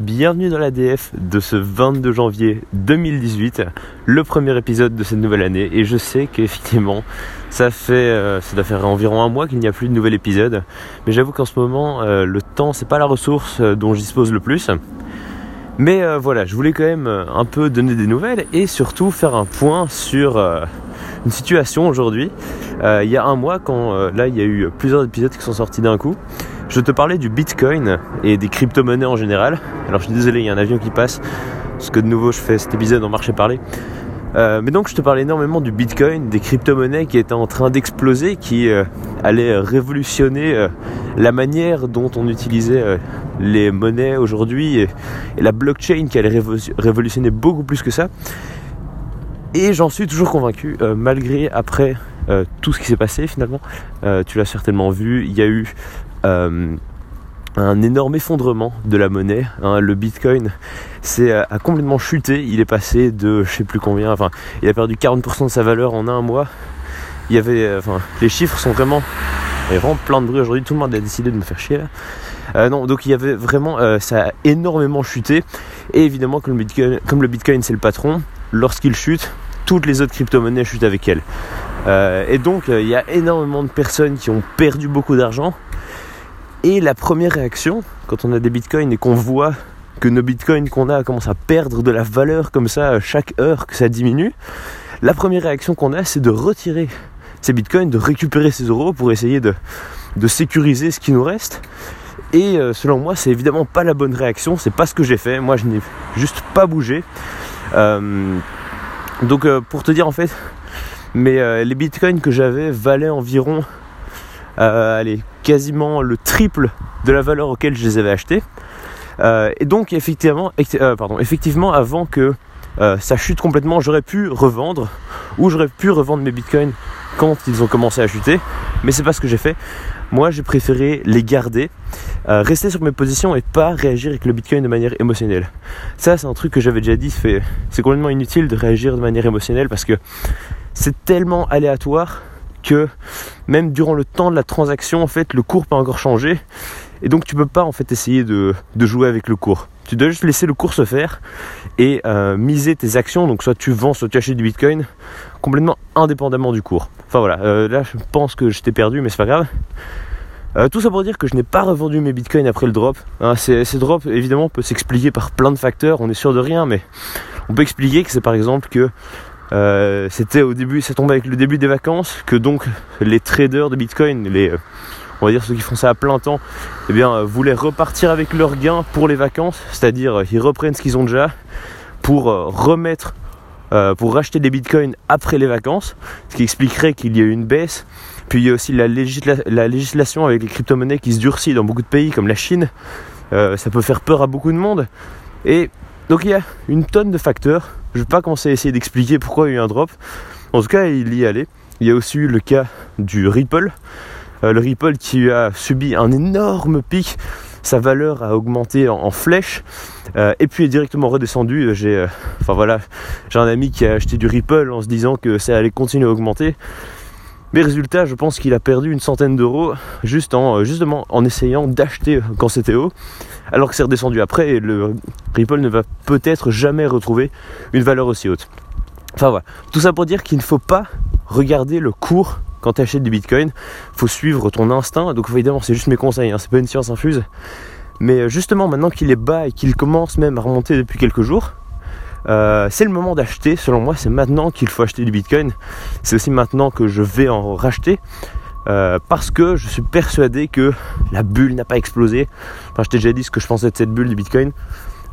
bienvenue dans l'ADF de ce 22 janvier 2018, le premier épisode de cette nouvelle année. Et je sais qu'effectivement, ça fait, euh, ça doit faire environ un mois qu'il n'y a plus de nouvel épisode. Mais j'avoue qu'en ce moment, euh, le temps, c'est pas la ressource euh, dont je dispose le plus. Mais voilà, je voulais quand même un peu donner des nouvelles et surtout faire un point sur une situation aujourd'hui. il y a un mois, quand là, il y a eu plusieurs épisodes qui sont sortis d'un coup. Je te parlais du Bitcoin et des crypto-monnaies en général. Alors je suis désolé, il y a un avion qui passe, parce que de nouveau je fais cet épisode en marché parler. Euh, mais donc je te parlais énormément du Bitcoin, des crypto-monnaies qui étaient en train d'exploser, qui euh, allaient révolutionner euh, la manière dont on utilisait les monnaies aujourd'hui et, la blockchain qui allait révolutionner beaucoup plus que ça. Et j'en suis toujours convaincu, malgré après tout ce qui s'est passé finalement. tu l'as certainement vu, il y a eu euh, un énorme effondrement de la monnaie. Hein. le Bitcoin euh, a complètement chuté. Il est passé de je sais plus combien, enfin, il a perdu 40% de sa valeur en un mois. Il y avait, euh, enfin, les chiffres sont vraiment, vraiment plein de bruit aujourd'hui. Tout le monde a décidé de me faire chier. non, donc il y avait vraiment, ça a énormément chuté. Et évidemment, comme le Bitcoin c'est le patron, lorsqu'il chute, toutes les autres crypto-monnaies chutent avec elle. et donc, il y a énormément de personnes qui ont perdu beaucoup d'argent et la première réaction, quand on a des bitcoins et qu'on voit que nos bitcoins qu'on a commencent à perdre de la valeur comme ça chaque heure que ça diminue, la première réaction qu'on a, c'est de retirer ces bitcoins, de récupérer ces euros pour essayer de, sécuriser ce qui nous reste. Et euh, selon moi, c'est évidemment pas la bonne réaction, c'est pas ce que j'ai fait. Moi, je n'ai juste pas bougé. Euh, donc, euh, pour te dire en fait, mais les bitcoins que j'avais valaient environ euh, allez, quasiment le triple de la valeur auquel je les avais achetés. Euh, et donc effectivement, euh, pardon, effectivement avant que ça chute complètement, j'aurais pu revendre ou j'aurais pu revendre mes bitcoins quand ils ont commencé à chuter, mais c'est pas ce que j'ai fait. Moi, j'ai préféré les garder, rester sur mes positions et pas réagir avec le bitcoin de manière émotionnelle. Ça, c'est un truc que j'avais déjà dit, c'est complètement inutile de réagir de manière émotionnelle parce que c'est tellement aléatoire même durant le temps de la transaction, en fait, le cours peut encore changer. Et donc tu peux pas en fait essayer de, jouer avec le cours. Tu dois juste laisser le cours se faire et euh, miser tes actions. Donc soit tu vends, soit tu achètes du Bitcoin complètement indépendamment du cours. Enfin voilà, euh, là je pense que je t'ai perdu, mais c'est pas grave. Euh, tout ça pour dire que je n'ai pas revendu mes bitcoins après le drop. Hein, ces, ces drops évidemment peuvent s'expliquer par plein de facteurs, on est sûr de rien, mais on peut expliquer que c'est par exemple que euh, c'était au début, ça tombait avec le début des vacances, que donc les traders de Bitcoin, les, euh, on va dire ceux qui font ça à plein temps, eh bien, euh, voulaient repartir avec leurs gains pour les vacances, c'est-à-dire ils reprennent ce qu'ils ont déjà pour remettre, pour racheter des bitcoins après les vacances, ce qui expliquerait qu'il y a eu une baisse. Puis il y a aussi la législation avec les crypto-monnaies qui se durcit dans beaucoup de pays comme la Chine. ça peut faire peur à beaucoup de monde. Et donc il y a une tonne de facteurs. Je ne vais pas commencer à essayer d'expliquer pourquoi il y a eu un drop. En tout cas, il y est allé. Il y a aussi eu le cas du Ripple. Euh, le Ripple qui a subi un énorme pic. Sa valeur a augmenté en, flèche euh, et puis est directement redescendu. J'ai, euh, voilà, j'ai un ami qui a acheté du Ripple en se disant que ça allait continuer à augmenter. Mais résultat, je pense qu'il a perdu une centaine d'euros juste en, justement en essayant d'acheter quand c'était haut. Alors que c'est redescendu après et le Ripple ne va peut-être jamais retrouver une valeur aussi haute. Enfin voilà, tout ça pour dire qu'il ne faut pas regarder le cours quand tu achètes du Bitcoin, il faut suivre ton instinct, donc évidemment c'est juste mes conseils, hein. c'est pas une science infuse, mais euh, justement maintenant qu'il est bas et qu'il commence même à remonter depuis quelques jours, euh, c'est le moment d'acheter, selon moi c'est maintenant qu'il faut acheter du Bitcoin, c'est aussi maintenant que je vais en racheter, euh, parce que je suis persuadé que la bulle n'a pas explosé. Enfin, je t'ai déjà dit ce que je pensais de cette bulle du Bitcoin.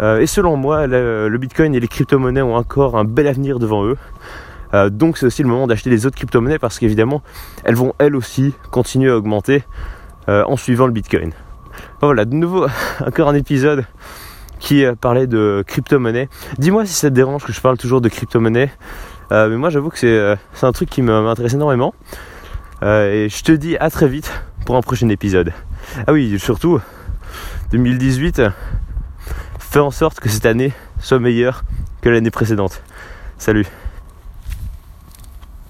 Euh, et selon moi, le, Bitcoin et les crypto-monnaies ont encore un bel avenir devant eux. Donc c'est aussi le moment d'acheter les autres crypto-monnaies parce qu'évidemment, elles vont elles aussi continuer à augmenter en suivant le Bitcoin. voilà, de nouveau, encore un épisode qui parlait de crypto-monnaie. Dis-moi si ça te dérange que je parle toujours de crypto-monnaie. mais moi j'avoue que c'est un truc qui m'intéresse énormément. Euh, et je te dis à très vite pour un prochain épisode. Ah oui, surtout, 2018, fais en sorte que cette année soit meilleure que l'année précédente. Salut